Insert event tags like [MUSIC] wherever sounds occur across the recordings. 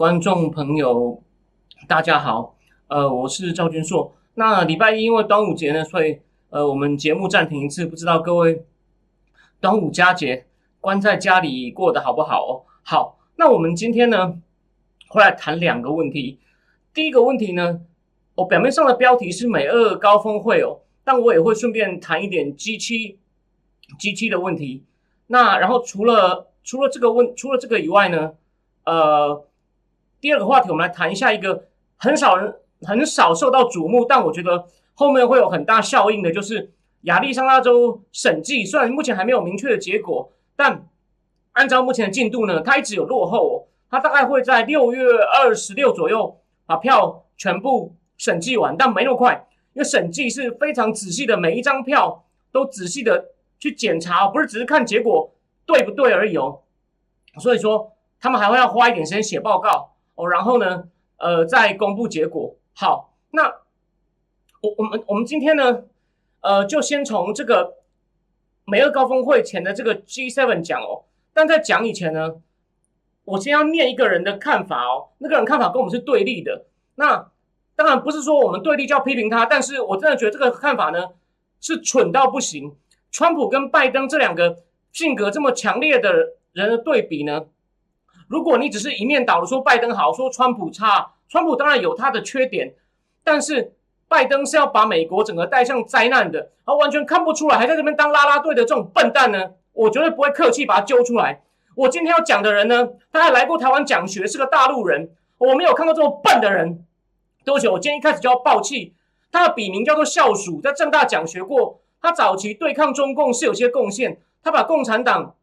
观众朋友，大家好，呃，我是赵君硕。那礼拜一因为端午节呢，所以呃，我们节目暂停一次，不知道各位端午佳节关在家里过得好不好哦？好，那我们今天呢，会来谈两个问题。第一个问题呢，我表面上的标题是美俄高峰会哦，但我也会顺便谈一点 G 七 G 七的问题。那然后除了除了这个问除了这个以外呢，呃，第二个话题我们来谈一下一个很少人很少受到瞩目，但我觉得后面会有很大效应的，就是亚利桑那州审计。虽然目前还没有明确的结果，但按照目前的进度呢，它一直有落后哦。它大概会在六月二十六左右把票全部审计完，但没那么快，因为审计是非常仔细的，每一张票都仔细的去检查，不是只是看结果对不对而已哦。所以说，他们还会要花一点时间写报告哦，然后呢，呃，再公布结果。好，那我我们我们今天呢，呃，就先从这个美俄高峰会前的这个 G7 讲哦。但在讲以前呢，我先要念一个人的看法哦。那个人看法跟我们是对立的。那当然不是说我们对立就要批评他，但是我真的觉得这个看法呢是蠢到不行。川普跟拜登这两个性格这么强烈的人的对比呢，如果你只是一面倒的说拜登好，说川普差，川普当然有他的缺点，但是拜登是要把美国整个带向灾难的，而完全看不出来，还在这边当啦啦队的这种笨蛋呢，我绝对不会客气把他揪出来。我今天要讲的人呢，他还来过台湾讲学，是个大陆人，我没有看过这么笨的人。多久，我今天一开始就要爆气。他的笔名叫做校鼠，在正大讲学过。他早期对抗中共是有些贡献，他把共产党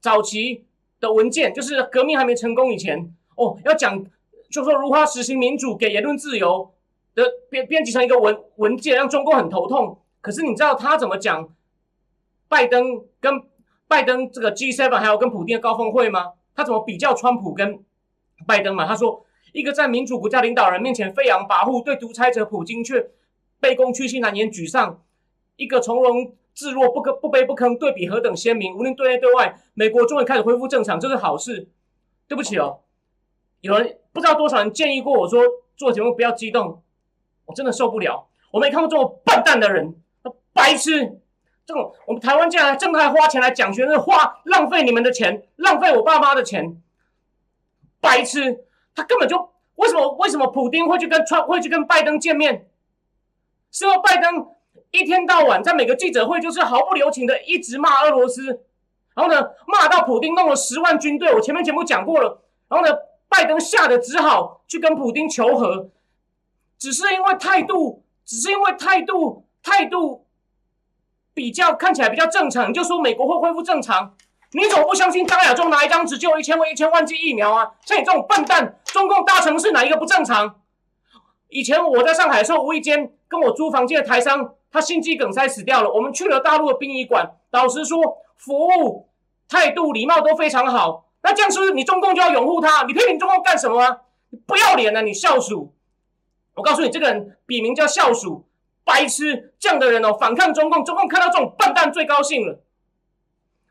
早期的文件，就是革命还没成功以前，哦，要讲就说如何实行民主、给言论自由的编编辑成一个文文件，让中共很头痛。可是你知道他怎么讲拜登跟拜登这个 G7 还有跟普京的高峰会吗？他怎么比较川普跟拜登嘛？他说。一个在民主国家领导人面前飞扬跋扈，对独裁者普京却卑躬屈膝、难言沮丧；一个从容自若、不可不卑不吭，对比何等鲜明！无论对内对外，美国终于开始恢复正常，这是好事。对不起哦，有人不知道多少人建议过我说做节目不要激动，我真的受不了。我没看过这么笨蛋的人，白痴！这种我们台湾竟然正在花钱来讲学生，花浪费你们的钱，浪费我爸妈的钱，白痴！他根本就为什么为什么普京会去跟川会去跟拜登见面？是因为拜登一天到晚在每个记者会就是毫不留情的一直骂俄罗斯，然后呢骂到普京弄了十万军队。我前面节目讲过了，然后呢拜登吓得只好去跟普京求和，只是因为态度，只是因为态度态度比较看起来比较正常，你就说美国会恢复正常。你怎么不相信张亚中拿一张纸就有一千万一千万剂疫苗啊？像你这种笨蛋，中共大城市哪一个不正常？以前我在上海的时候，无意间跟我租房间的台商，他心肌梗塞死掉了。我们去了大陆的殡仪馆，老实说，服务态度礼貌都非常好。那这样是不是你中共就要拥护他？你批评中共干什么？你不要脸啊！你笑鼠！我告诉你，这个人笔名叫笑鼠，白痴这样的人哦，反抗中共，中共看到这种笨蛋最高兴了。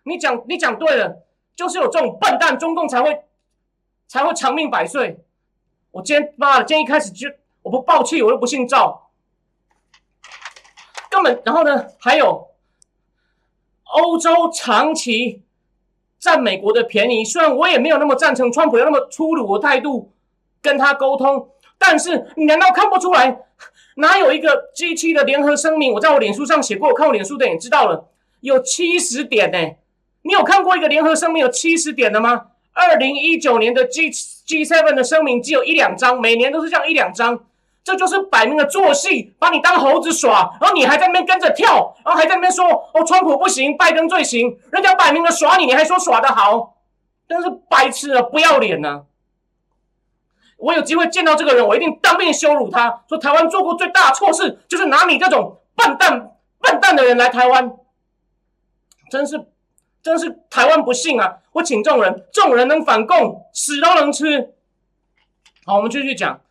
你讲，你讲对了，就是有这种笨蛋，中共才会才会长命百岁。我今天妈的，今天一开始就我不爆气，我又不姓赵，根本。然后呢，还有欧洲长期占美国的便宜，虽然我也没有那么赞成川普要那么粗鲁的态度跟他沟通，但是你难道看不出来？哪有一个 G 七的联合声明？我在我脸书上写过，我看我脸书的也知道了，有七十点呢。你有看过一个联合声明有七十点的吗？二零一九年的 G G seven 的声明只有一两张，每年都是这样一两张，这就是摆明了做戏，把你当猴子耍，然后你还在那边跟着跳，然后还在那边说哦，川普不行，拜登最行，人家摆明了耍你，你还说耍得好，真是白痴啊，不要脸呐！我有机会见到这个人，我一定当面羞辱他，说台湾做过最大的错事就是拿你这种笨蛋、笨蛋的人来台湾，真是，真是台湾不幸啊！我请众人，众人能反共，屎都能吃。好，我们继续讲。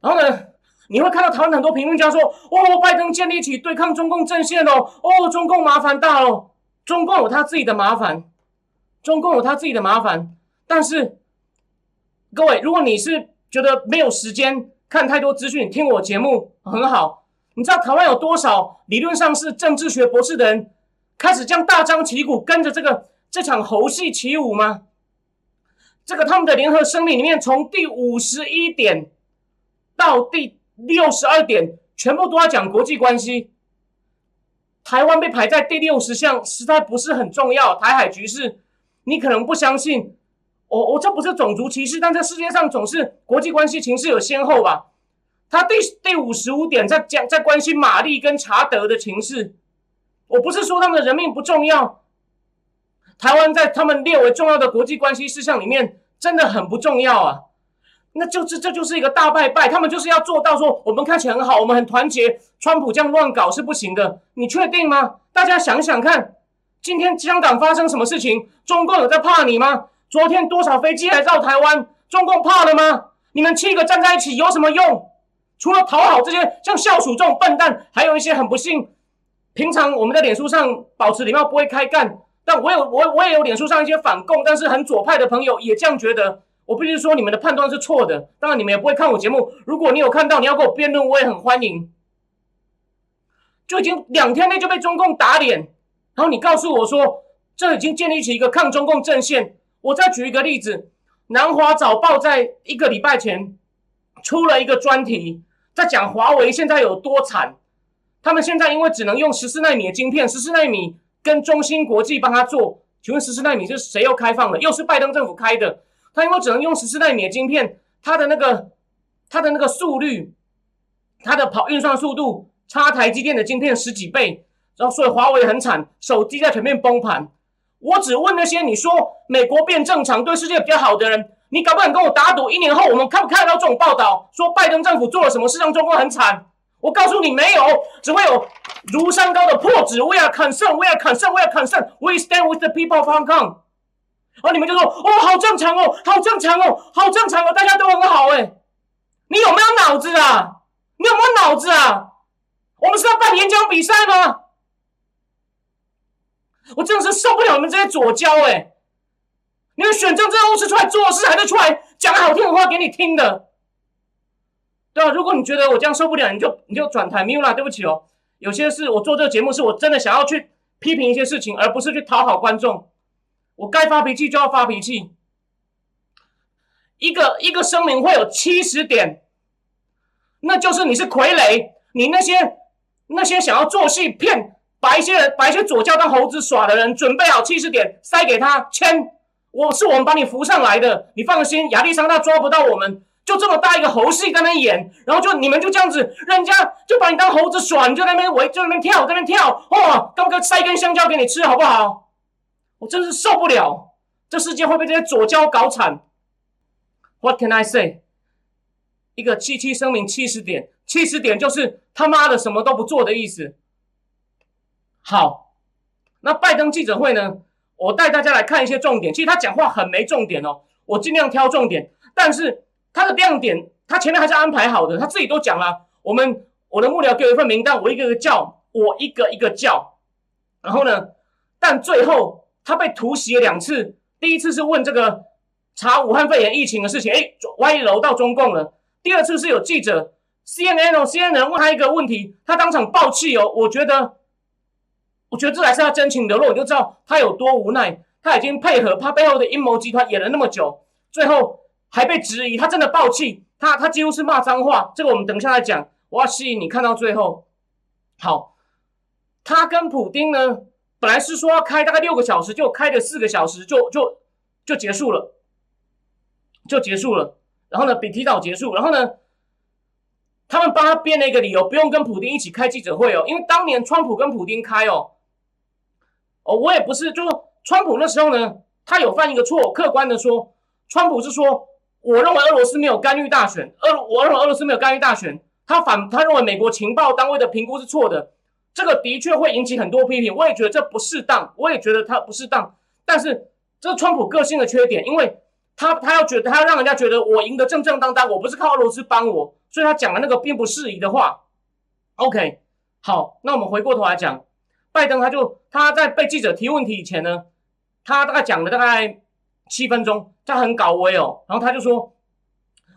然后呢，你会看到台湾很多评论家说：“哦，拜登建立起对抗中共阵线哦，哦，中共麻烦大了，中共有他自己的麻烦，中共有他自己的麻烦。”但是，各位，如果你是觉得没有时间看太多资讯，听我节目很好。你知道台湾有多少理论上是政治学博士的人开始将大张旗鼓跟着这个这场猴戏起舞吗？这个他们的联合声明里面，从第五十一点到第六十二点，全部都要讲国际关系。台湾被排在第六十项，实在不是很重要。台海局势，你可能不相信。我我这不是种族歧视，但这世界上总是国际关系情势有先后吧？他第第五十五点在讲在关心玛丽跟查德的情势，我不是说他们的人命不重要，台湾在他们列为重要的国际关系事项里面真的很不重要啊！那就是这就是一个大败败，他们就是要做到说我们看起来很好，我们很团结，川普这样乱搞是不行的，你确定吗？大家想想看，今天香港发生什么事情，中共有在怕你吗？昨天多少飞机来绕台湾？中共怕了吗？你们七个站在一起有什么用？除了讨好这些像校鼠这种笨蛋，还有一些很不幸。平常我们在脸书上保持礼貌，不会开干。但我有我我也有脸书上一些反共，但是很左派的朋友也这样觉得。我必须说你们的判断是错的。当然你们也不会看我节目。如果你有看到，你要跟我辩论，我也很欢迎。就已经两天内就被中共打脸，然后你告诉我说，这已经建立起一个抗中共阵线。我再举一个例子，《南华早报》在一个礼拜前出了一个专题，在讲华为现在有多惨。他们现在因为只能用十四纳米的晶片，十四纳米跟中芯国际帮他做。请问十四纳米是谁又开放了？又是拜登政府开的。他因为只能用十四纳米的晶片，它的那个它的那个速率，它的跑运算速度差台积电的晶片十几倍。然后所以华为很惨，手机在全面崩盘。我只问那些你说美国变正常对世界比较好的人，你敢不敢跟我打赌？一年后我们看不看得到这种报道，说拜登政府做了什么事让中国很惨？我告诉你，没有，只会有如山高的破纸。We are concerned, we are concerned, we are concerned. We stand with the people of Hong Kong。然后你们就说，哦，好正常哦，好正常哦，好正常哦，大家都很好哎。你有没有脑子啊？你有没有脑子啊？我们是要办演讲比赛吗？我真的是受不了你们这些左交哎！你们选政治人物是出来做事，还是出来讲好听的话给你听的？对吧？如果你觉得我这样受不了，你就你就转台。米乌拉，对不起哦，有些事我做这个节目是我真的想要去批评一些事情，而不是去讨好观众。我该发脾气就要发脾气。一个一个声明会有七十点，那就是你是傀儡，你那些那些想要做戏骗。把一些人，把一些左教当猴子耍的人，准备好七十点塞给他签。我是我们把你扶上来的，你放心，亚历山大抓不到我们。就这么大一个猴戏在那演，然后就你们就这样子，人家就把你当猴子耍，你就在那边围，就在那边跳，在那边跳。哇，刚哥塞根香蕉给你吃好不好？我真是受不了，这世界会被这些左交搞惨。What can I say？一个七七声明七十点，七十点就是他妈的什么都不做的意思。好，那拜登记者会呢？我带大家来看一些重点。其实他讲话很没重点哦，我尽量挑重点。但是他的亮点，他前面还是安排好的，他自己都讲了。我们我的幕僚给我一份名单，我一个个叫，我一个一个叫。然后呢，但最后他被突袭了两次。第一次是问这个查武汉肺炎疫情的事情，哎，歪楼到中共了。第二次是有记者 CNN 哦，CNN 问他一个问题，他当场爆气哦。我觉得。我觉得这才是他真情流露，你就知道他有多无奈。他已经配合他背后的阴谋集团演了那么久，最后还被质疑，他真的爆气，他他几乎是骂脏话。这个我们等一下再讲。我要吸引你看到最后。好，他跟普丁呢，本来是说要开大概六个小时，就开了四个小时，就就就结束了，就结束了。然后呢，比提早结束。然后呢？他们帮他编了一个理由，不用跟普京一起开记者会哦，因为当年川普跟普京开哦，哦，我也不是，就川普那时候呢，他有犯一个错，客观的说，川普是说我认为俄罗斯没有干预大选，俄我认为俄罗斯没有干预大选，他反他认为美国情报单位的评估是错的，这个的确会引起很多批评，我也觉得这不适当，我也觉得他不适当，但是这是川普个性的缺点，因为他他要觉得他要让人家觉得我赢得正正当当，我不是靠俄罗斯帮我，所以他讲的那个并不适宜的话。OK，好，那我们回过头来讲，拜登他就他在被记者提问题以前呢，他大概讲了大概七分钟，他很搞威哦，然后他就说，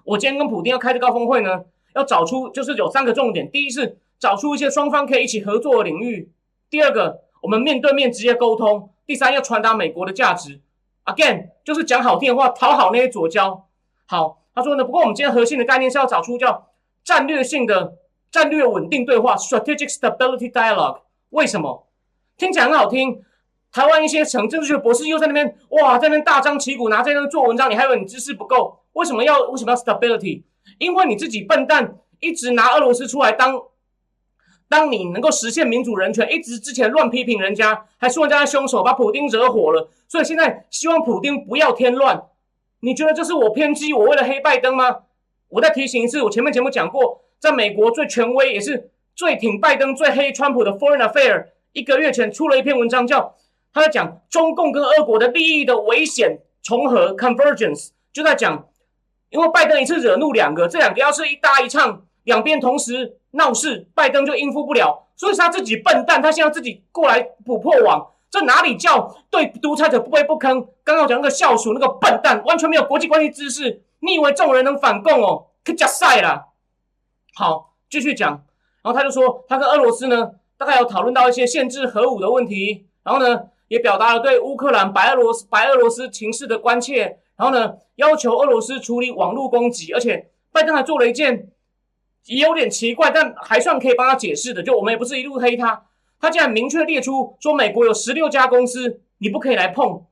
我今天跟普京要开的高峰会呢，要找出就是有三个重点，第一是找出一些双方可以一起合作的领域，第二个我们面对面直接沟通，第三要传达美国的价值，again 就是讲好听的话，讨好那些左交。好，他说呢，不过我们今天核心的概念是要找出叫战略性的。战略稳定对话 （Strategic Stability Dialogue） 为什么听起来很好听？台湾一些成政治学博士又在那边哇，在那边大张旗鼓拿在那做文章，你还以为你知识不够？为什么要为什么要 stability？因为你自己笨蛋，一直拿俄罗斯出来当当你能够实现民主人权，一直之前乱批评人家，还说人家是凶手，把普丁惹火了，所以现在希望普丁不要添乱。你觉得这是我偏激，我为了黑拜登吗？我再提醒一次，我前面节目讲过。在美国最权威也是最挺拜登、最黑川普的 Foreign Affair，一个月前出了一篇文章，叫他在讲中共跟俄国的利益的危险重合 （Convergence），就在讲，因为拜登一次惹怒两个，这两个要是一搭一唱，两边同时闹事，拜登就应付不了，所以他自己笨蛋，他现在自己过来补破网，这哪里叫对独裁者不卑不吭？刚刚讲那个校鼠那个笨蛋，完全没有国际关系知识，你以为这种人能反共哦？可假赛了。好，继续讲。然后他就说，他跟俄罗斯呢，大概有讨论到一些限制核武的问题。然后呢，也表达了对乌克兰、白俄罗斯、白俄罗斯情势的关切。然后呢，要求俄罗斯处理网络攻击。而且，拜登还做了一件也有点奇怪，但还算可以帮他解释的，就我们也不是一路黑他。他竟然明确列出说，美国有十六家公司你不可以来碰。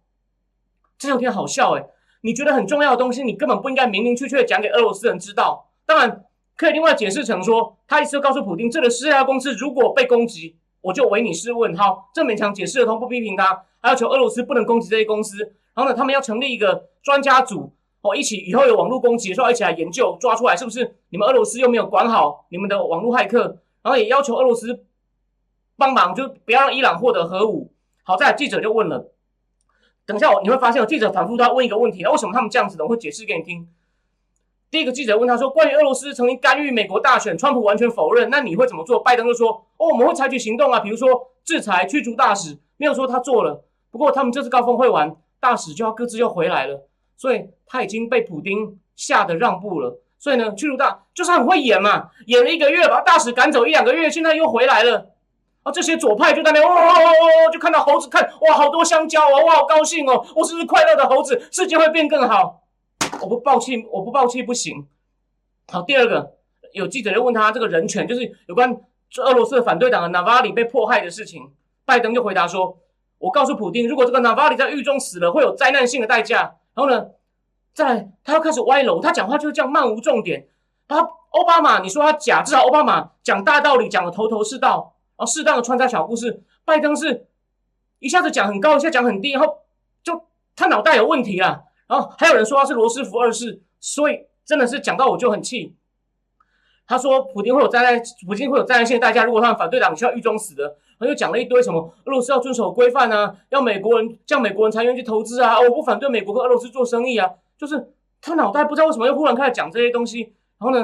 这有点好笑诶，你觉得很重要的东西，你根本不应该明明确确讲给俄罗斯人知道。当然。可以另外解释成说，他意思告诉普京，这个十家公司如果被攻击，我就唯你是问。好，这勉强解释得通，不批评他，还要求俄罗斯不能攻击这些公司。然后呢，他们要成立一个专家组，哦，一起以后有网络攻击的时候一起来研究，抓出来是不是你们俄罗斯又没有管好你们的网络骇客。然后也要求俄罗斯帮忙，就不要让伊朗获得核武。好在记者就问了，等一下我你会发现，有记者反复都要问一个问题，那为什么他们这样子呢？我会解释给你听。第一个记者问他说：“关于俄罗斯曾经干预美国大选，川普完全否认。那你会怎么做？”拜登就说：“哦，我们会采取行动啊，比如说制裁、驱逐大使。没有说他做了。不过他们这次高峰会完，大使就要各自又回来了，所以他已经被普丁吓得让步了。所以呢，驱逐大就是很会演嘛，演了一个月，把大使赶走一两个月，现在又回来了。啊，这些左派就在那哇哇哇哇，就看到猴子看哇，好多香蕉啊，哇，好高兴哦，我是不是快乐的猴子？世界会变更好。”我不抱气，我不抱气不行。好，第二个有记者就问他这个人权，就是有关俄罗斯的反对党的纳瓦里被迫害的事情。拜登就回答说：“我告诉普京，如果这个纳瓦里在狱中死了，会有灾难性的代价。”然后呢，再他又开始歪楼，他讲话就是这样漫无重点。他奥巴马，你说他假，至少奥巴马讲大道理讲的头头是道，然后适当的穿插小故事。拜登是一下子讲很高，一下讲很低，然后就他脑袋有问题了。然后还有人说他是罗斯福二世，所以真的是讲到我就很气。他说普京会有灾难，普京会有灾难性的代价，如果他们反对党需要狱中死的。他又讲了一堆什么俄罗斯要遵守规范啊，要美国人这样美国人才愿意去投资啊，我不反对美国跟俄罗斯做生意啊，就是他脑袋不知道为什么又忽然开始讲这些东西。然后呢，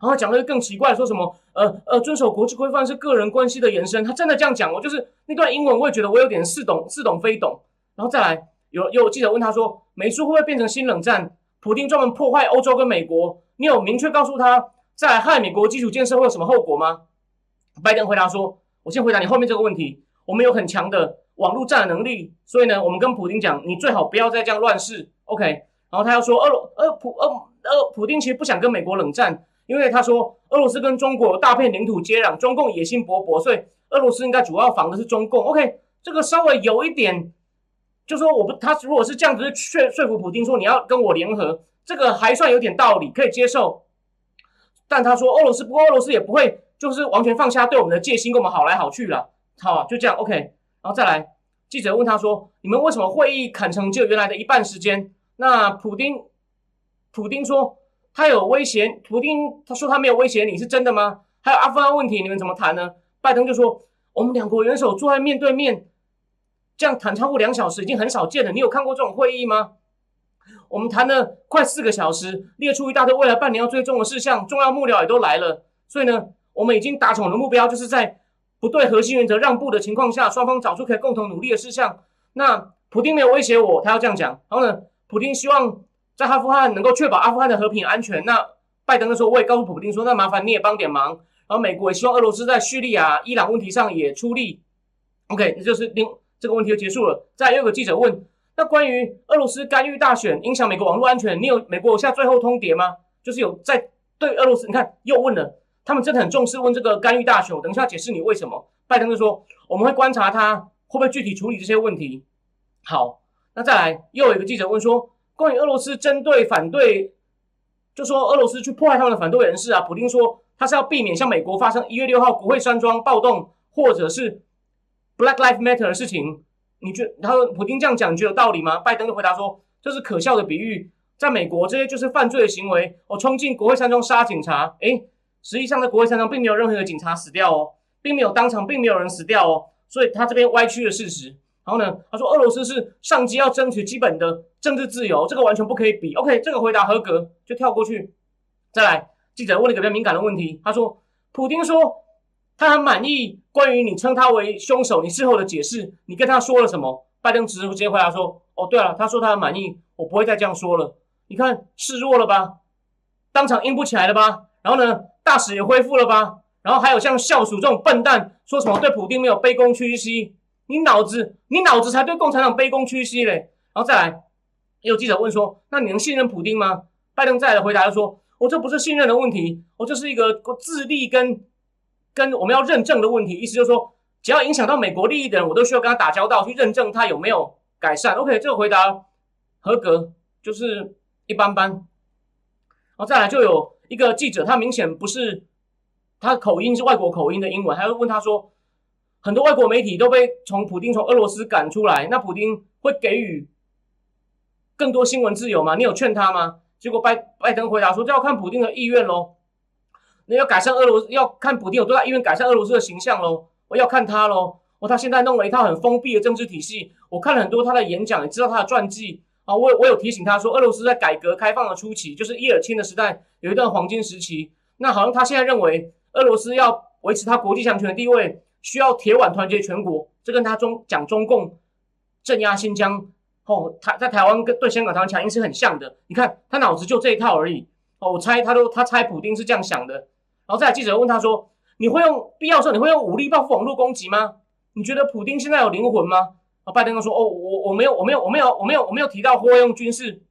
然后讲的更奇怪，说什么呃呃遵守国际规范是个人关系的延伸，他真的这样讲，我就是那段英文我也觉得我有点似懂似懂非懂。然后再来。有有记者问他说：“美苏会不会变成新冷战？普京专门破坏欧洲跟美国，你有明确告诉他在害美国基础建设会有什么后果吗？”拜登回答说：“我先回答你后面这个问题。我们有很强的网络战能力，所以呢，我们跟普京讲，你最好不要再这样乱试。”OK。然后他要说：“俄罗俄普俄俄普京其实不想跟美国冷战，因为他说俄罗斯跟中国大片领土接壤，中共野心勃勃，所以俄罗斯应该主要防的是中共。”OK，这个稍微有一点。就说我不，他如果是这样子说说服普京说你要跟我联合，这个还算有点道理，可以接受。但他说俄罗斯，不过俄罗斯也不会就是完全放下对我们的戒心，跟我们好来好去了。好，就这样 OK。然后再来，记者问他说：“你们为什么会议砍成就原来的一半时间？”那普京普丁说他有威胁，普丁他说他没有威胁你是真的吗？还有阿富汗问题，你们怎么谈呢？拜登就说我们两国元首坐在面对面，这样谈超过两小时已经很少见了。你有看过这种会议吗？我们谈了快四个小时，列出一大堆未来半年要追踪的事项，重要幕僚也都来了，所以呢，我们已经达成我的目标就是在不对核心原则让步的情况下，双方找出可以共同努力的事项。那普丁没有威胁我，他要这样讲。然后呢，普丁希望在阿富汗能够确保阿富汗的和平安全。那拜登的时候，我也告诉普丁说，那麻烦你也帮点忙。然后美国也希望俄罗斯在叙利亚、伊朗问题上也出力。OK，那就是另这个问题就结束了。再有个记者问，那关于俄罗斯干预大选影响美国网络安全，你有美国有下最后通牒吗？就是有在对俄罗斯，你看又问了，他们真的很重视问这个干预大选。等一下解释你为什么。拜登就说，我们会观察他会不会具体处理这些问题。好，那再来又有一个记者问说，关于俄罗斯针对反对，就说俄罗斯去迫害他们的反对人士啊，普京说他是要避免像美国发生一月六号国会山庄暴动或者是 Black Lives Matter 的事情。你觉他说普京这样讲，你觉得有道理吗？拜登就回答说，这是可笑的比喻，在美国这些就是犯罪的行为。我冲进国会山庄杀警察，诶，实际上在国会山庄并没有任何的警察死掉哦，并没有当场，并没有人死掉哦，所以他这边歪曲了事实。然后呢？他说俄罗斯是上级要争取基本的政治自由，这个完全不可以比。OK，这个回答合格，就跳过去。再来，记者问了一个比较敏感的问题。他说，普京说他很满意关于你称他为凶手，你事后的解释，你跟他说了什么？拜登直接回答说，哦，对了，他说他很满意，我不会再这样说了。你看示弱了吧？当场硬不起来了吧？然后呢，大使也恢复了吧？然后还有像校鼠这种笨蛋说什么对普京没有卑躬屈膝？你脑子，你脑子才对共产党卑躬屈膝嘞！然后再来，也有记者问说：“那你能信任普京吗？”拜登再来回答说：“我这不是信任的问题，我这是一个自立跟跟我们要认证的问题。意思就是说，只要影响到美国利益的人，我都需要跟他打交道，去认证他有没有改善。”OK，这个回答合格，就是一般般。然后再来就有一个记者，他明显不是他口音是外国口音的英文，还会问他说。很多外国媒体都被从普京从俄罗斯赶出来，那普京会给予更多新闻自由吗？你有劝他吗？结果拜拜登回答说：“这要看普京的意愿喽，那要改善俄罗斯，要看普京有多大意愿改善俄罗斯的形象喽。我要看他喽。哦，他现在弄了一套很封闭的政治体系，我看了很多他的演讲，也知道他的传记啊。我我有提醒他说，俄罗斯在改革开放的初期，就是叶尔钦的时代有一段黄金时期。那好像他现在认为俄罗斯要维持他国际强权的地位。”需要铁腕团结全国，这跟他中讲中共镇压新疆，哦，他在台湾跟对香港、台湾强硬是很像的。你看他脑子就这一套而已。哦，我猜他都他猜普丁是这样想的。然后再记者问他说：“你会用必要时候你会用武力报复网络攻击吗？你觉得普丁现在有灵魂吗？”啊，拜登说：“哦，我我没有我没有我没有我没有我没有提到会用军事，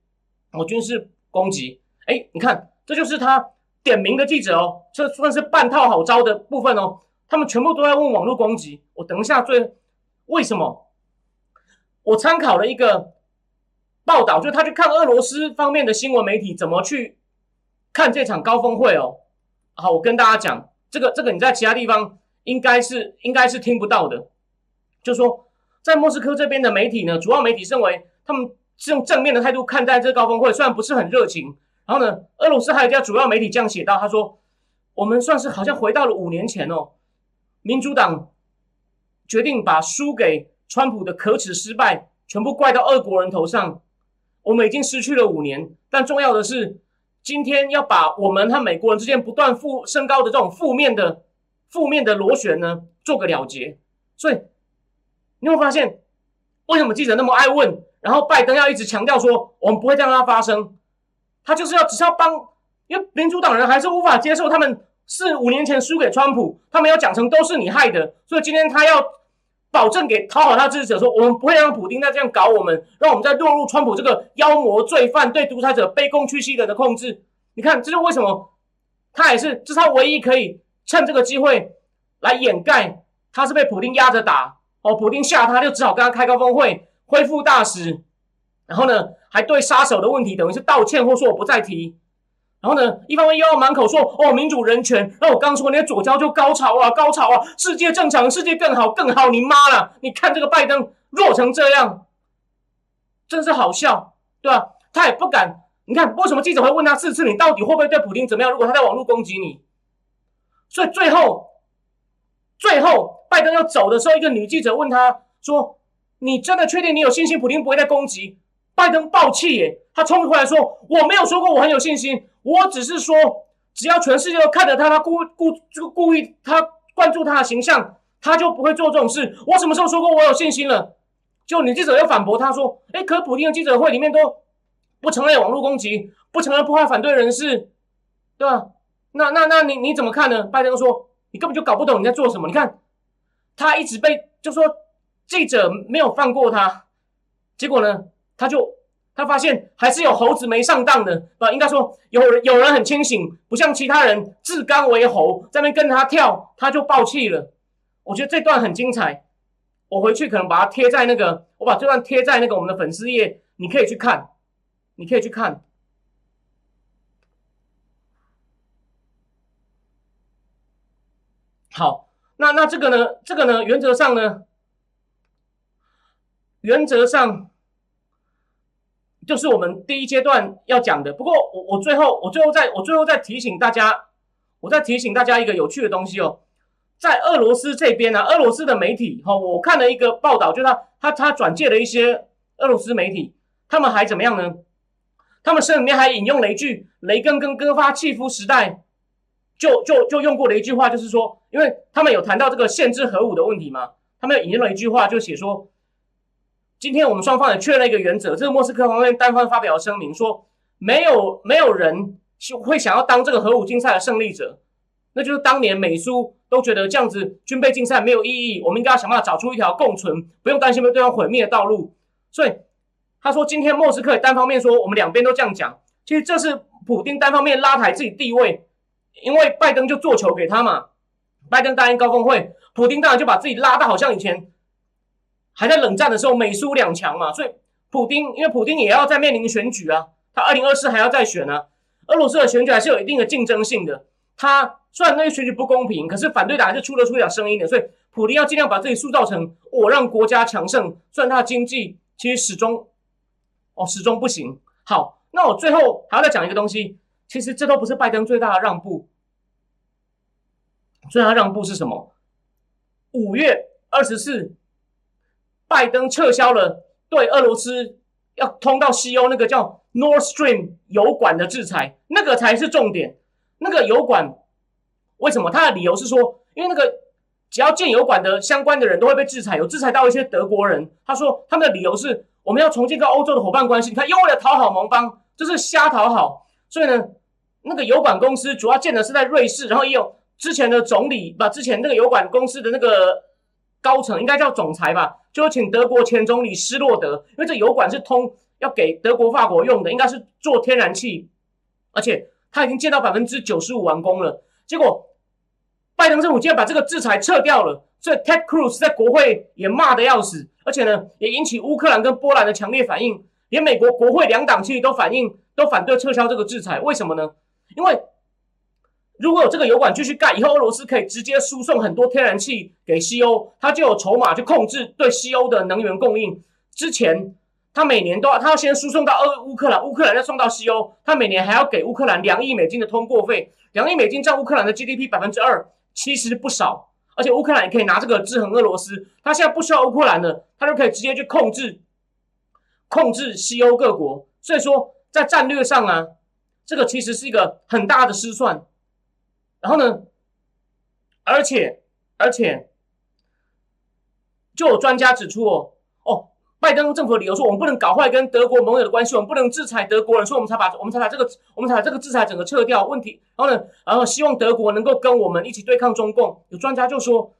哦军事攻击。哎，你看这就是他点名的记者哦，这算是半套好招的部分哦。”他们全部都在问网络攻击。我等一下最为什么？我参考了一个报道，就是他去看俄罗斯方面的新闻媒体怎么去看这场高峰会哦。好，我跟大家讲，这个这个你在其他地方应该是应该是听不到的。就说在莫斯科这边的媒体呢，主要媒体认为他们是用正面的态度看待这个高峰会，虽然不是很热情。然后呢，俄罗斯还有一家主要媒体这样写到，他说我们算是好像回到了五年前哦。民主党决定把输给川普的可耻失败全部怪到俄国人头上。我们已经失去了五年，但重要的是，今天要把我们和美国人之间不断负升高的这种负面的负面的螺旋呢，做个了结。所以，你会发现，为什么记者那么爱问？然后拜登要一直强调说，我们不会让它发生。他就是要只是要帮，因为民主党人还是无法接受他们。是五年前输给川普，他们要讲成都是你害的，所以今天他要保证给讨好他支持者说，我们不会让普京再这样搞我们，让我们再落入川普这个妖魔罪犯对独裁者卑躬屈膝的的控制。你看，这是为什么？他也是，这是他唯一可以趁这个机会来掩盖，他是被普京压着打哦，普京吓他，就只好跟他开高峰会，恢复大使，然后呢，还对杀手的问题等于是道歉，或说我不再提。然后呢，一方面又要满口说哦民主人权，那我刚说那些左交就高潮啊高潮啊，世界正常，世界更好更好，你妈了！你看这个拜登弱成这样，真是好笑，对吧？他也不敢你看为什么记者会问他四次，你到底会不会对普京怎么样？如果他在网络攻击你，所以最后，最后拜登要走的时候，一个女记者问他说：“你真的确定你有信心普京不会再攻击？”拜登爆气耶，他冲回来说：“我没有说过我很有信心，我只是说，只要全世界都看着他，他故故就故意他关注他的形象，他就不会做这种事。我什么时候说过我有信心了？”就女记者又反驳他说：“哎，可普京的记者会里面都不承认网络攻击，不承认破坏反对人士，对吧？那那那你你怎么看呢？”拜登说：“你根本就搞不懂你在做什么。你看，他一直被就说记者没有放过他，结果呢？”他就他发现还是有猴子没上当的啊，应该说有有人很清醒，不像其他人自甘为猴，在那跟他跳，他就爆气了。我觉得这段很精彩，我回去可能把它贴在那个，我把这段贴在那个我们的粉丝页，你可以去看，你可以去看。好，那那这个呢？这个呢？原则上呢？原则上。就是我们第一阶段要讲的。不过我我最后我最后再我最后再提醒大家，我再提醒大家一个有趣的东西哦，在俄罗斯这边呢，俄罗斯的媒体哈，我看了一个报道，就是他他他转借了一些俄罗斯媒体，他们还怎么样呢？他们书里面还引用了一句雷根跟戈巴契夫时代就就就用过的一句话，就是说，因为他们有谈到这个限制核武的问题嘛，他们引用了一句话，就写说。今天我们双方也确认了一个原则，这个莫斯科方面单方发表声明说，没有没有人会想要当这个核武竞赛的胜利者，那就是当年美苏都觉得这样子军备竞赛没有意义，我们应该要想办法找出一条共存，不用担心被对方毁灭的道路。所以他说，今天莫斯科也单方面说，我们两边都这样讲，其实这是普京单方面拉抬自己地位，因为拜登就做球给他嘛，拜登答应高峰会，普京当然就把自己拉到好像以前。还在冷战的时候，美苏两强嘛，所以普京因为普京也要在面临选举啊，他二零二四还要再选呢。俄罗斯的选举还是有一定的竞争性的。他虽然那个选举不公平，可是反对党还是出得出点声音的。所以普京要尽量把自己塑造成我让国家强盛，虽然他的经济其实始终哦始终不行。好，那我最后还要再讲一个东西，其实这都不是拜登最大的让步。最大的让步是什么？五月二十四。拜登撤销了对俄罗斯要通到西欧那个叫 North Stream 油管的制裁，那个才是重点。那个油管为什么？他的理由是说，因为那个只要建油管的相关的人都会被制裁，有制裁到一些德国人。他说他们的理由是我们要重建跟欧洲的伙伴关系。你看，又为了讨好盟邦，这是瞎讨好。所以呢，那个油管公司主要建的是在瑞士，然后也有之前的总理把之前那个油管公司的那个。高层应该叫总裁吧，就请德国前总理施洛德，因为这油管是通要给德国、法国用的，应该是做天然气，而且他已经建到百分之九十五完工了。结果拜登政府竟然把这个制裁撤掉了，所以 Ted Cruz 在国会也骂得要死，而且呢也引起乌克兰跟波兰的强烈反应，连美国国会两党其实都反应都反对撤销这个制裁，为什么呢？因为如果有这个油管继续盖，以后俄罗斯可以直接输送很多天然气给西欧，它就有筹码去控制对西欧的能源供应。之前他每年都要，他要先输送到俄乌克兰，乌克兰再送到西欧，他每年还要给乌克兰两亿美金的通过费，两亿美金占乌克兰的 GDP 百分之二，其实不少。而且乌克兰也可以拿这个制衡俄罗斯，他现在不需要乌克兰了，他就可以直接去控制控制西欧各国。所以说，在战略上啊，这个其实是一个很大的失算。然后呢？而且，而且，就有专家指出哦，哦，拜登政府的理由说，我们不能搞坏跟德国盟友的关系，我们不能制裁德国人，所以我们才把我们才把这个我们才把这个制裁整个撤掉。问题，然后呢？然后希望德国能够跟我们一起对抗中共。有专家就说，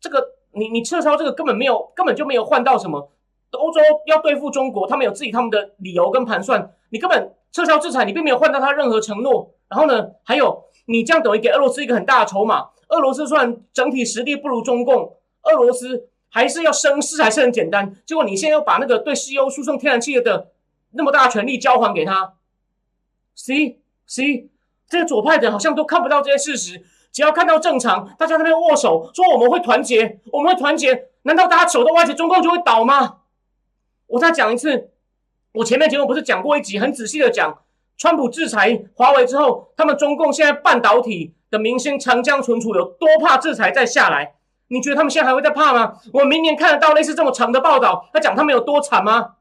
这个你你撤销这个根本没有根本就没有换到什么。欧洲要对付中国，他们有自己他们的理由跟盘算。你根本撤销制裁，你并没有换到他任何承诺。然后呢？还有。你这样等于给俄罗斯一个很大的筹码。俄罗斯虽然整体实力不如中共，俄罗斯还是要生事还是很简单。结果你现在又把那个对西欧输送天然气的那么大权力交还给他，C C，这些左派的好像都看不到这些事实。只要看到正常，大家那边握手说我们会团结，我们会团结，难道大家手都握起，中共就会倒吗？我再讲一次，我前面节目不是讲过一集，很仔细的讲。川普制裁华为之后，他们中共现在半导体的明星长江存储有多怕制裁再下来？你觉得他们现在还会再怕吗？我明年看得到类似这么长的报道，他讲他们有多惨吗？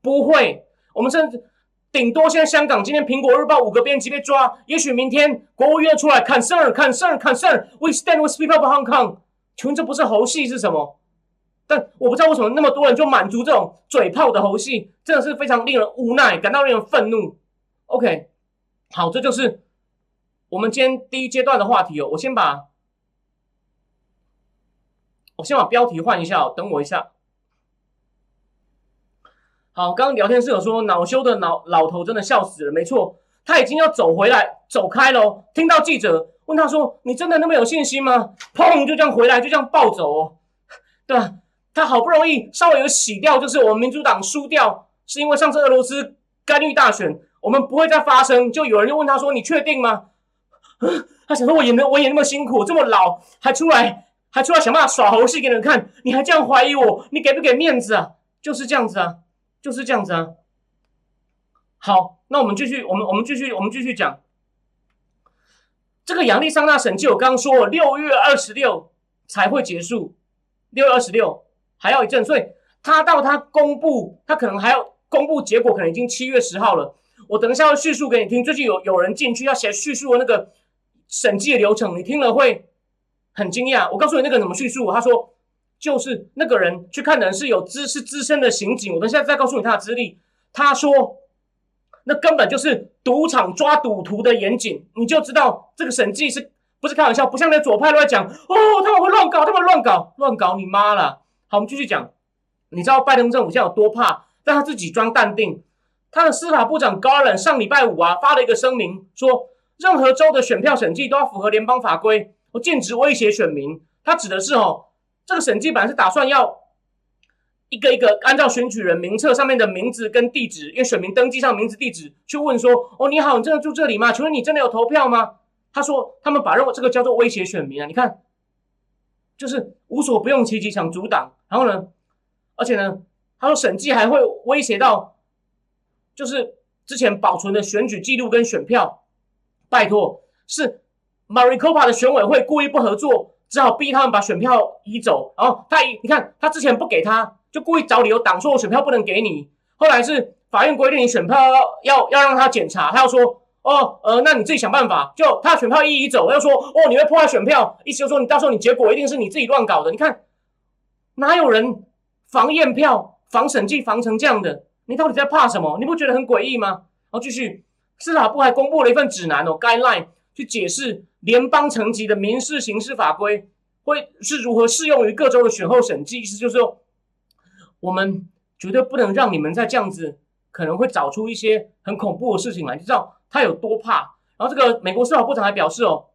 不会，我们甚至顶多现在香港今天苹果日报五个编辑被抓，也许明天国务院出来 concern concern concern，we stand with people of Hong Kong。请问这不是猴戏是什么？但我不知道为什么那么多人就满足这种嘴炮的猴戏，真的是非常令人无奈，感到令人愤怒。OK，好，这就是我们今天第一阶段的话题哦。我先把，我先把标题换一下哦，等我一下。好，刚刚聊天室有说恼羞的老老头真的笑死了，没错，他已经要走回来走开喽。听到记者问他说：“你真的那么有信心吗？”砰，就这样回来，就这样暴走，哦，对吧？他好不容易稍微有洗掉，就是我们民主党输掉，是因为上次俄罗斯干预大选，我们不会再发生。就有人就问他说：“你确定吗？” [GASPS] 他想说：“我演的我演那么辛苦，这么老还出来还出来想办法耍猴戏给人看，你还这样怀疑我，你给不给面子啊？”就是这样子啊，就是这样子啊。好，那我们继续，我们我们继续，我们继续讲这个亚利桑那审计。我刚刚说六月二十六才会结束，六月二十六。还要一阵，所以他到他公布，他可能还要公布结果，可能已经七月十号了。我等一下要叙述给你听。最近有有人进去要写叙述的那个审计的流程，你听了会很惊讶。我告诉你那个怎么叙述，他说就是那个人去看的人是有资是资深的刑警。我等一下再告诉你他的资历。他说那根本就是赌场抓赌徒的严谨，你就知道这个审计是不是开玩笑，不像那左派都在讲哦，他们会乱搞，他们乱搞，乱搞你妈了。好，我们继续讲。你知道拜登政府现在有多怕？但他自己装淡定。他的司法部长 Garland 上礼拜五啊发了一个声明，说任何州的选票审计都要符合联邦法规，我禁止威胁选民。他指的是哦，这个审计本来是打算要一个一个按照选举人名册上面的名字跟地址，因为选民登记上名字地址去问说，哦你好，你真的住这里吗？请问你真的有投票吗？他说他们把认为这个叫做威胁选民啊，你看。就是无所不用其极想阻挡，然后呢，而且呢，他说审计还会威胁到，就是之前保存的选举记录跟选票，拜托，是 Maricopa 的选委会故意不合作，只好逼他们把选票移走。然后他一你看，他之前不给他，就故意找理由挡，说我选票不能给你。后来是法院规定你选票要要让他检查，他要说。哦，呃，那你自己想办法。就他选票一移走，又说哦，你会破坏选票，意思就说你到时候你结果一定是你自己乱搞的。你看哪有人防验票、防审计防成这样的？你到底在怕什么？你不觉得很诡异吗？然后继续，司法部还公布了一份指南哦，guideline 去解释联邦层级的民事刑事法规会是如何适用于各州的选后审计。意思就是说，我们绝对不能让你们再这样子，可能会找出一些很恐怖的事情来，你知道？他有多怕？然后这个美国司法部长还表示哦，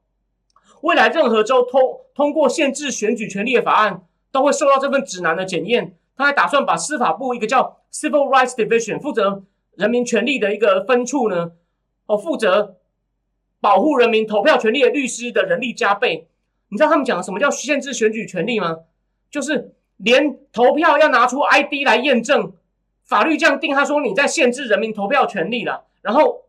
未来任何州通通过限制选举权利的法案，都会受到这份指南的检验。他还打算把司法部一个叫 Civil Rights Division 负责人民权利的一个分处呢，哦，负责保护人民投票权利的律师的人力加倍。你知道他们讲什么叫限制选举权利吗？就是连投票要拿出 ID 来验证，法律这样定，他说你在限制人民投票权利了，然后。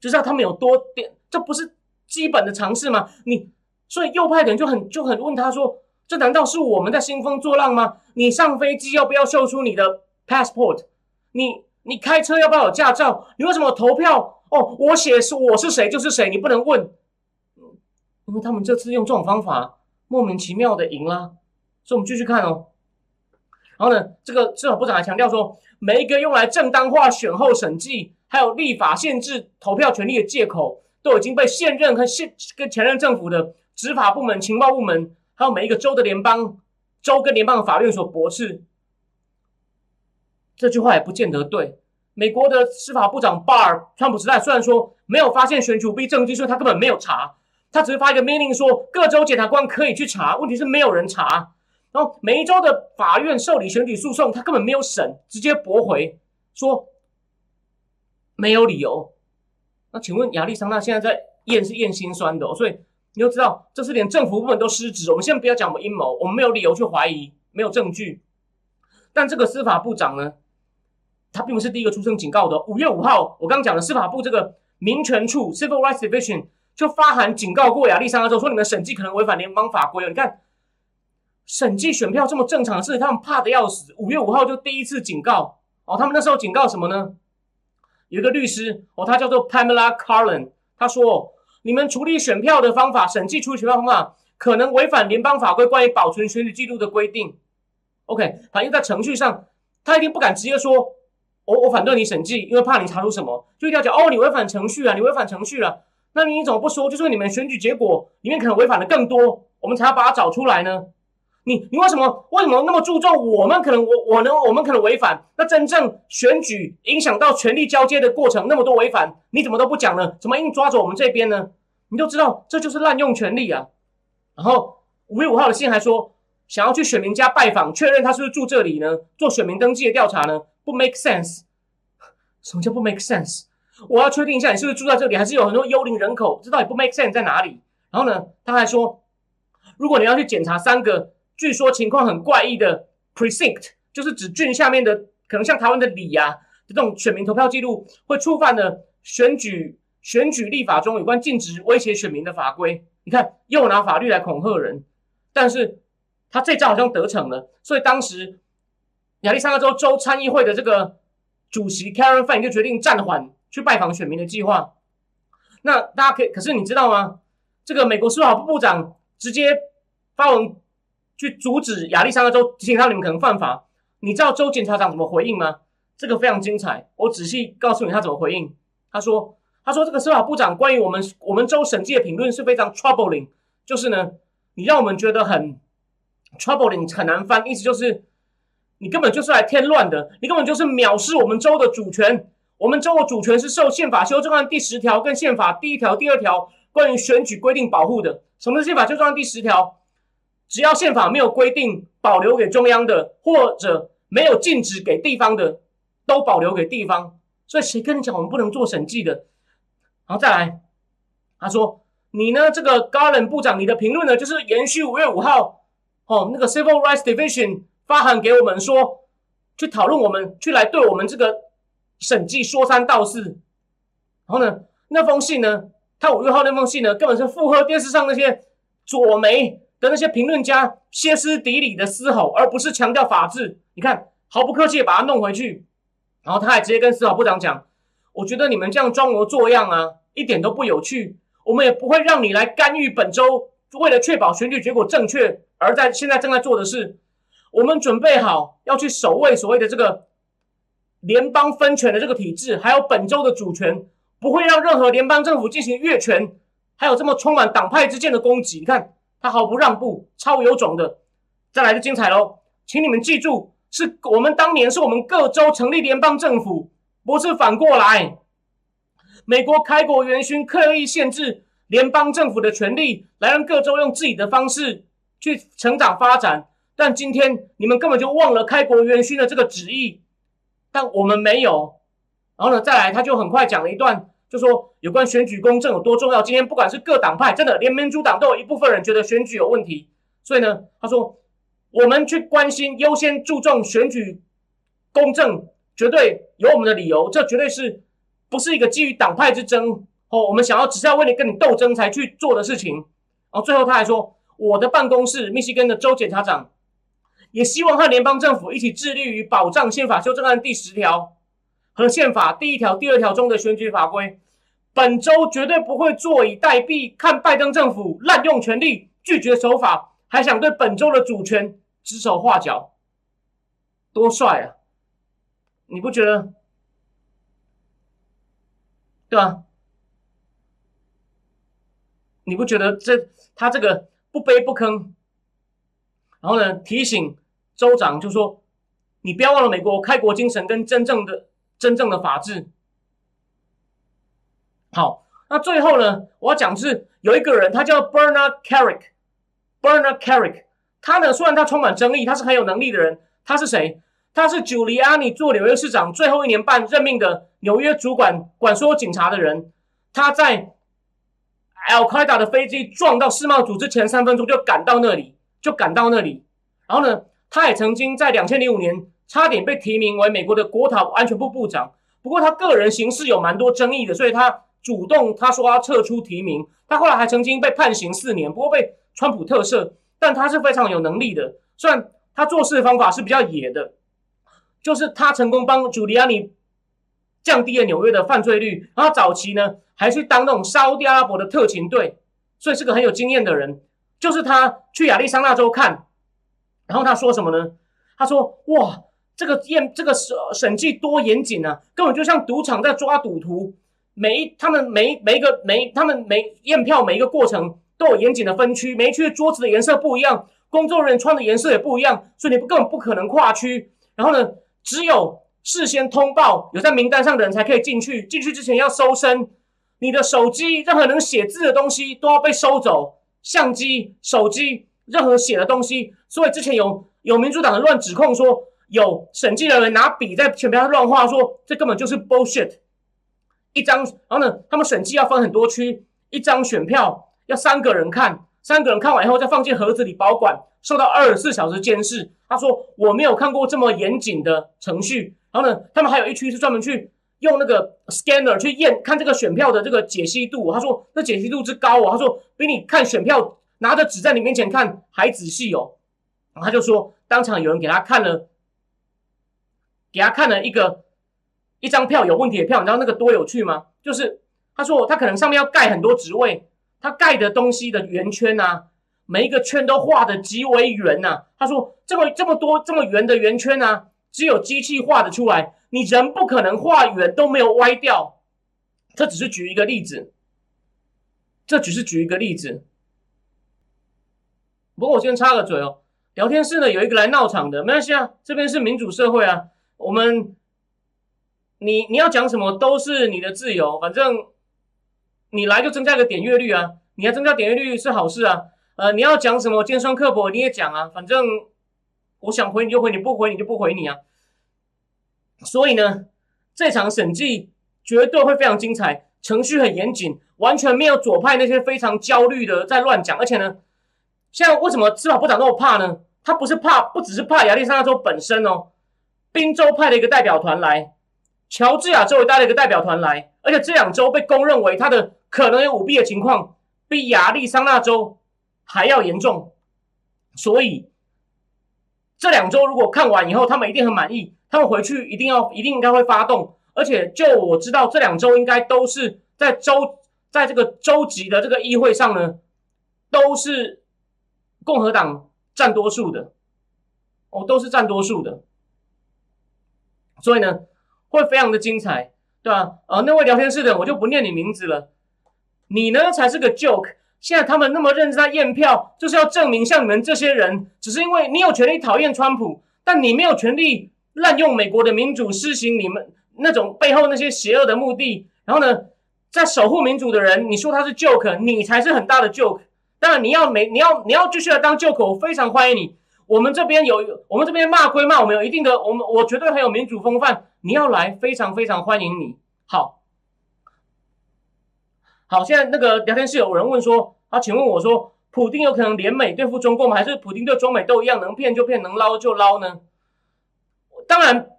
就知道他们有多点，这不是基本的常识吗？你所以右派的人就很就很问他说：“这难道是我们在兴风作浪吗？你上飞机要不要秀出你的 passport？你你开车要不要有驾照？你为什么投票？哦，我写是我是谁就是谁，你不能问。因为他们这次用这种方法莫名其妙的赢了，所以我们继续看哦。然后呢，这个司法部长还强调说，每一个用来正当化选后审计。还有立法限制投票权利的借口，都已经被现任和现跟前任政府的执法部门、情报部门，还有每一个州的联邦州跟联邦的法院所驳斥。这句话也不见得对。美国的司法部长巴尔，川普时代虽然说没有发现选举舞弊证据，所以他根本没有查，他只是发一个命令说各州检察官可以去查。问题是没有人查，然后每一州的法院受理选举诉讼，他根本没有审，直接驳回说。没有理由，那请问亚利桑那现在在验是验心酸的，所以你就知道这是连政府部门都失职。我们先不要讲我们阴谋，我们没有理由去怀疑，没有证据。但这个司法部长呢，他并不是第一个出声警告的。五月五号，我刚刚讲的司法部这个民权处 （Civil Rights Division） 就发函警告过亚利桑那州，说你们审计可能违反联邦法规哦。你看，审计选票这么正常的事，他们怕的要死。五月五号就第一次警告哦，他们那时候警告什么呢？有一个律师哦，他叫做 Pamela Carlin，他说你们处理选票的方法，审计处理选票方法可能违反联邦法规关于保存选举记录的规定。OK，反正在程序上，他一定不敢直接说。我我反对你审计，因为怕你查出什么，就一定要讲哦，你违反程序啊，你违反程序了。那你怎么不说？就说你们选举结果里面可能违反的更多，我们才要把它找出来呢？你你为什么为什么那么注重我们可能我我能我们可能违反？那真正选举影响到权力交接的过程那么多违反，你怎么都不讲呢？怎么硬抓着我们这边呢？你都知道这就是滥用权力啊。然后五月五号的信还说，想要去选民家拜访，确认他是不是住这里呢？做选民登记的调查呢？不 make sense，[LAUGHS] 什么叫不 make sense？我要确定一下你是不是住在这里，还是有很多幽灵人口？这到底不 make sense 在哪里？然后呢，他还说，如果你要去检查三个据说情况很怪异的 precinct，就是指郡下面的可能像台湾的里呀这种选民投票记录，会触犯了选举选举立法中有关禁止威胁选民的法规。你看，又拿法律来恐吓人，但是他这招好像得逞了，所以当时。亚利桑那州州参议会的这个主席 Karen Fann 就决定暂缓去拜访选民的计划。那大家可以，可是你知道吗？这个美国司法部部长直接发文去阻止亚利桑那州，提醒他你们可能犯法。你知道州检察长怎么回应吗？这个非常精彩，我仔细告诉你他怎么回应。他说：“他说这个司法部长关于我们我们州审计的评论是非常 troubling，就是呢，你让我们觉得很 troubling，很难翻，意思就是。”你根本就是来添乱的，你根本就是藐视我们州的主权。我们州的主权是受宪法修正案第十条跟宪法第一条、第二条关于选举规定保护的。什么是宪法修正案第十条？只要宪法没有规定保留给中央的，或者没有禁止给地方的，都保留给地方。所以谁跟你讲我们不能做审计的？然后再来，他说你呢？这个 Garland 部长，你的评论呢，就是延续五月五号哦，那个 Civil Rights Division。发函给我们说，去讨论我们，去来对我们这个审计说三道四。然后呢，那封信呢，他五月号那封信呢，根本是附和电视上那些左媒的那些评论家歇斯底里的嘶吼，而不是强调法治。你看，毫不客气把它弄回去。然后他还直接跟司法部长讲：“我觉得你们这样装模作样啊，一点都不有趣。我们也不会让你来干预本周为了确保选举结果正确而在现在正在做的事。”我们准备好要去守卫所谓的这个联邦分权的这个体制，还有本州的主权，不会让任何联邦政府进行越权，还有这么充满党派之间的攻击。你看他毫不让步，超有种的。再来就精彩喽，请你们记住，是我们当年是我们各州成立联邦政府，不是反过来。美国开国元勋刻意限制联邦政府的权利，来让各州用自己的方式去成长发展。但今天你们根本就忘了开国元勋的这个旨意，但我们没有。然后呢，再来他就很快讲了一段，就说有关选举公正有多重要。今天不管是各党派，真的连民主党都有一部分人觉得选举有问题。所以呢，他说我们去关心、优先注重选举公正，绝对有我们的理由。这绝对是不是一个基于党派之争哦？我们想要只是要为了跟你斗争才去做的事情。然后最后他还说，我的办公室，密西根的州检察长。也希望和联邦政府一起致力于保障宪法修正案第十条和宪法第一条、第二条中的选举法规。本周绝对不会坐以待毙，看拜登政府滥用权力、拒绝守法，还想对本州的主权指手画脚，多帅啊！你不觉得？对吧？你不觉得这他这个不卑不吭，然后呢提醒？州长就说：“你不要忘了美国开国精神跟真正的真正的法治。”好，那最后呢，我要讲是有一个人，他叫 Bernard Carrick。Bernard Carrick，他呢虽然他充满争议，他是很有能力的人。他是谁？他是 Giuliani 做纽约市长最后一年半任命的纽约主管管所有警察的人。他在 Al Qaeda 的飞机撞到世贸组织前三分钟就赶到那里，就赶到那里，然后呢？他也曾经在两千零五年差点被提名为美国的国土安全部部长。不过他个人行事有蛮多争议的，所以他主动他说要撤出提名。他后来还曾经被判刑四年，不过被川普特赦。但他是非常有能力的，虽然他做事方法是比较野的，就是他成功帮朱利安尼降低了纽约的犯罪率。然后早期呢，还去当那种沙特阿拉伯的特勤队，所以是个很有经验的人。就是他去亚利桑那州看，然后他说什么呢？他说：“哇，这个验这个审审计多严谨啊，根本就像赌场在抓赌徒。每一他们每每一个每他们每验票每一个过程都有严谨的分区，每一区的桌子的颜色不一样，工作人员穿的颜色也不一样，所以你不根本不可能跨区。然后呢，只有事先通报有在名单上的人才可以进去，进去之前要搜身，你的手机任何能写字的东西都要被收走。”相机、手机，任何写的东西，所以之前有有民主党的乱指控说，有审计人员拿笔在选票上乱画，说这根本就是 bullshit。一张，然后呢，他们审计要分很多区，一张选票要三个人看，三个人看完以后再放进盒子里保管，受到二十四小时监视。他说我没有看过这么严谨的程序。然后呢，他们还有一区是专门去。用那个 scanner 去验看这个选票的这个解析度，他说那解析度之高哦，他说比你看选票拿着纸在你面前看还仔细哦。然后他就说，当场有人给他看了，给他看了一个一张票有问题的票，你知道那个多有趣吗？就是他说他可能上面要盖很多职位，他盖的东西的圆圈啊，每一个圈都画的极为圆呐。他说这么这么多这么圆的圆圈啊，只有机器画的出来。你人不可能画圆都没有歪掉，这只是举一个例子，这只是举一个例子。不过我先插个嘴哦，聊天室呢有一个来闹场的，没关系啊，这边是民主社会啊，我们你你要讲什么都是你的自由，反正你来就增加一个点阅率啊，你要增加点阅率是好事啊，呃，你要讲什么尖酸刻薄你也讲啊，反正我想回你就回你，不回你就不回你啊。所以呢，这场审计绝对会非常精彩，程序很严谨，完全没有左派那些非常焦虑的在乱讲。而且呢，现在为什么司法部长那么怕呢？他不是怕，不只是怕亚利桑那州本身哦，宾州派的一个代表团来，乔治亚州也带了一个代表团来，而且这两州被公认为他的可能有舞弊的情况比亚利桑那州还要严重。所以这两周如果看完以后，他们一定很满意。他们回去一定要一定应该会发动，而且就我知道，这两周应该都是在州在这个州级的这个议会上呢，都是共和党占多数的，哦，都是占多数的，所以呢，会非常的精彩，对吧？呃，那位聊天室的我就不念你名字了，你呢才是个 joke。现在他们那么认真在验票，就是要证明像你们这些人，只是因为你有权利讨厌川普，但你没有权利。滥用美国的民主，施行你们那种背后那些邪恶的目的，然后呢，在守护民主的人，你说他是 joke，你才是很大的 joke。当然，你要没你要你要继续来当 joke，我非常欢迎你。我们这边有，我们这边骂归骂，我们有一定的，我们我绝对很有民主风范。你要来，非常非常欢迎你。好，好，现在那个聊天室有人问说，啊，请问我说，普京有可能联美对付中共吗？还是普京对中美都一样，能骗就骗，能捞就捞呢？当然，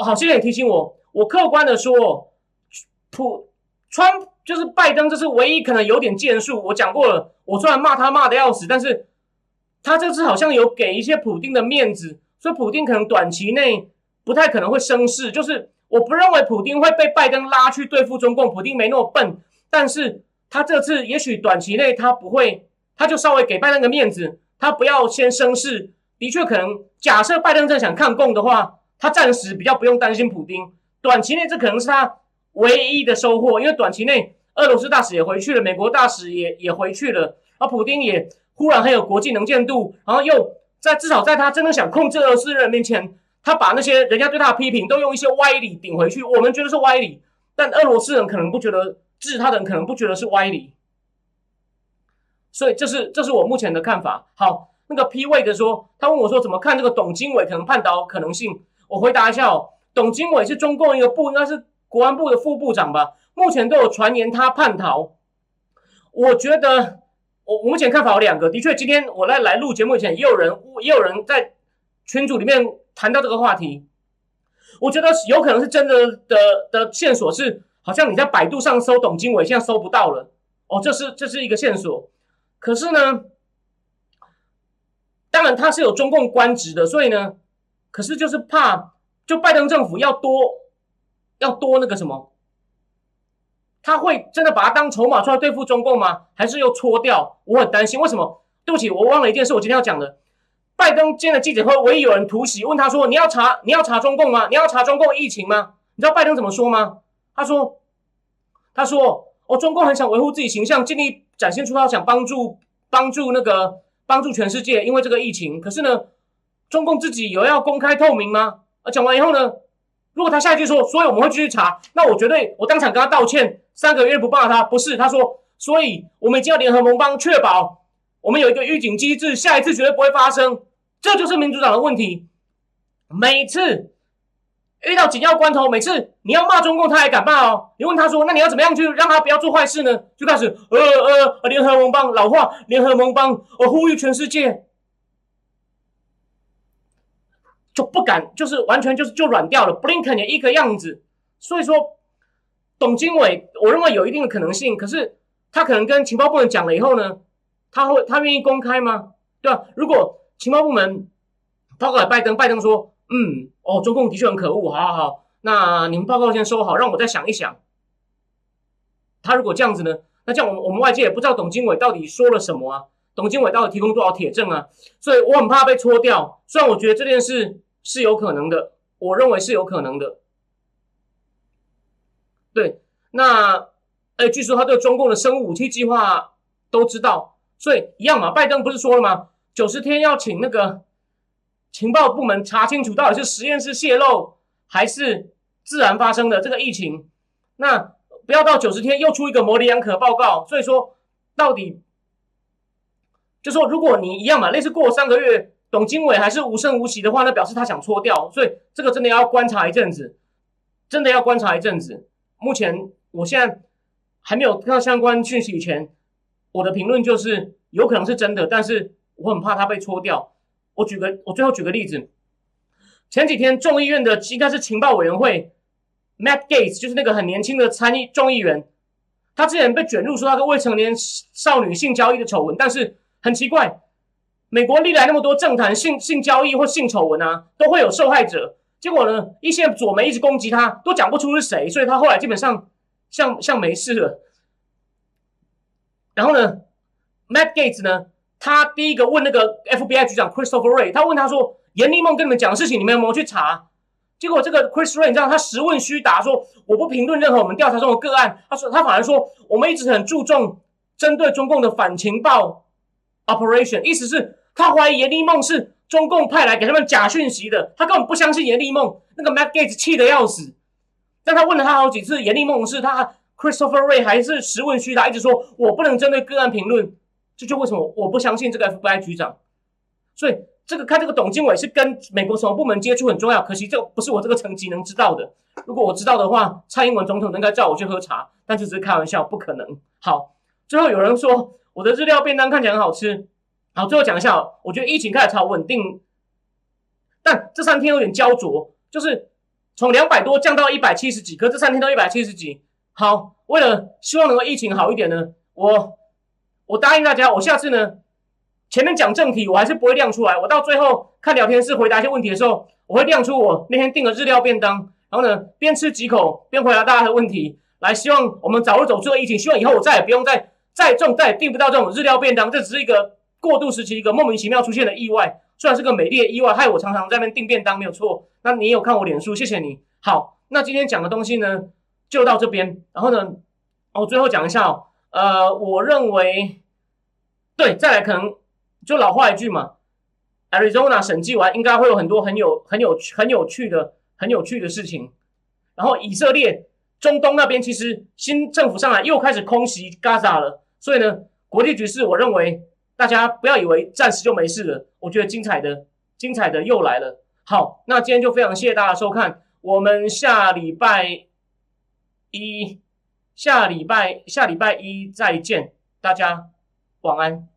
好，谢谢你提醒我。我客观的说，普川就是拜登，这是唯一可能有点建树。我讲过了，我虽然骂他骂的要死，但是他这次好像有给一些普丁的面子，所以普丁可能短期内不太可能会生事。就是我不认为普丁会被拜登拉去对付中共，普丁没那么笨。但是他这次也许短期内他不会，他就稍微给拜登个面子，他不要先生事。的确，可能假设拜登正想抗共的话，他暂时比较不用担心普京。短期内，这可能是他唯一的收获，因为短期内俄罗斯大使也回去了，美国大使也也回去了，而普京也忽然很有国际能见度，然后又在至少在他真的想控制俄罗斯人面前，他把那些人家对他的批评都用一些歪理顶回去。我们觉得是歪理，但俄罗斯人可能不觉得，治他的人可能不觉得是歪理。所以，这是这是我目前的看法。好。那个 P 位的说，他问我说怎么看这个董经纬可能叛逃可能性？我回答一下哦，董经纬是中共一个部，应该是国安部的副部长吧？目前都有传言他叛逃。我觉得我目前看法有两个，的确，今天我在来录节目以前，也有人也有人在群组里面谈到这个话题，我觉得有可能是真的的的线索是，好像你在百度上搜董经纬，现在搜不到了。哦，这是这是一个线索。可是呢，当然他是有中共官职的，所以呢，可是就是怕，就拜登政府要多要多那个什么。他会真的把它当筹码出来对付中共吗？还是又搓掉？我很担心。为什么？对不起，我忘了一件事。我今天要讲的，拜登今天的记者会，唯一有人突袭，问他说：“你要查，你要查中共吗？你要查中共疫情吗？”你知道拜登怎么说吗？他说：“他说，哦，中共很想维护自己形象，尽力展现出他想帮助帮助那个帮助全世界，因为这个疫情。可是呢，中共自己有要公开透明吗？”啊，讲完以后呢？如果他下一句说，所以我们会继续查，那我绝对我当场跟他道歉，三个月不骂他，不是他说，所以我们已经要联合盟邦，确保我们有一个预警机制，下一次绝对不会发生。这就是民主党的问题，每次遇到紧要关头，每次你要骂中共，他还敢骂哦。你问他说，那你要怎么样去让他不要做坏事呢？就开始呃呃，联合盟邦，老话，联合盟邦，我呼吁全世界。就不敢，就是完全就是就软掉了。布林肯也一个样子，所以说，董经纬，我认为有一定的可能性。可是他可能跟情报部门讲了以后呢，他会他愿意公开吗？对吧？如果情报部门报告给拜登，拜登说，嗯，哦，中共的确很可恶，好好好，那你们报告先收好，让我再想一想。他如果这样子呢，那这样我们我们外界也不知道董经纬到底说了什么啊？董经纬到底提供多少铁证啊？所以我很怕被戳掉。虽然我觉得这件事。是有可能的，我认为是有可能的。对，那哎，据说他对中共的生物武器计划都知道，所以一样嘛。拜登不是说了吗？九十天要请那个情报部门查清楚，到底是实验室泄露还是自然发生的这个疫情。那不要到九十天又出一个模棱两可报告。所以说，到底就说如果你一样嘛，类似过三个月。董经纬还是无声无息的话，那表示他想搓掉，所以这个真的要观察一阵子，真的要观察一阵子。目前我现在还没有看到相关讯息以前，我的评论就是有可能是真的，但是我很怕他被搓掉。我举个，我最后举个例子，前几天众议院的应该是情报委员会，Matt Gates 就是那个很年轻的参议众议员，他之前被卷入说他跟未成年少女性交易的丑闻，但是很奇怪。美国历来那么多政坛性性交易或性丑闻啊，都会有受害者。结果呢，一些左媒一直攻击他，都讲不出是谁，所以他后来基本上像像没事了。然后呢，Matt Gates 呢，他第一个问那个 FBI 局长 Christopher Ray，他问他说：“严立梦跟你们讲的事情，你们有没有去查？”结果这个 Chris Ray 你知道他实问虚答，说我不评论任何我们调查中的个案。他说他反而说我们一直很注重针对中共的反情报。Operation 意思是，他怀疑严立梦是中共派来给他们假讯息的，他根本不相信严立梦。那个 Matt Gates 气得要死，但他问了他好几次，严立梦是他 Christopher Ray 还是实问虚答，一直说我不能针对个案评论。这就为什么我不相信这个 FBI 局长。所以这个看这个董经纬是跟美国什么部门接触很重要，可惜这不是我这个层级能知道的。如果我知道的话，蔡英文总统应该叫我去喝茶，但这只是开玩笑，不可能。好，最后有人说。我的日料便当看起来很好吃，好，最后讲一下，我觉得疫情开始超稳定，但这三天有点焦灼，就是从两百多降到一百七十几，可这三天都一百七十几。好，为了希望能够疫情好一点呢，我我答应大家，我下次呢前面讲正题，我还是不会亮出来，我到最后看聊天室回答一些问题的时候，我会亮出我那天订的日料便当，然后呢边吃几口边回答大家的问题，来希望我们早日走出疫情，希望以后我再也不用再。再重再也订不到这种日料便当，这只是一个过渡时期一个莫名其妙出现的意外，虽然是个美丽的意外，害我常常在那边订便当没有错。那你有看我脸书，谢谢你。好，那今天讲的东西呢，就到这边。然后呢，我最后讲一下哦，呃，我认为，对，再来可能就老话一句嘛，Arizona 审计完应该会有很多很有很有很有趣的很有趣的事情。然后以色列中东那边其实新政府上来又开始空袭 Gaza 了。所以呢，国际局势，我认为大家不要以为暂时就没事了。我觉得精彩的、精彩的又来了。好，那今天就非常谢谢大家收看，我们下礼拜一、下礼拜、下礼拜一再见，大家晚安。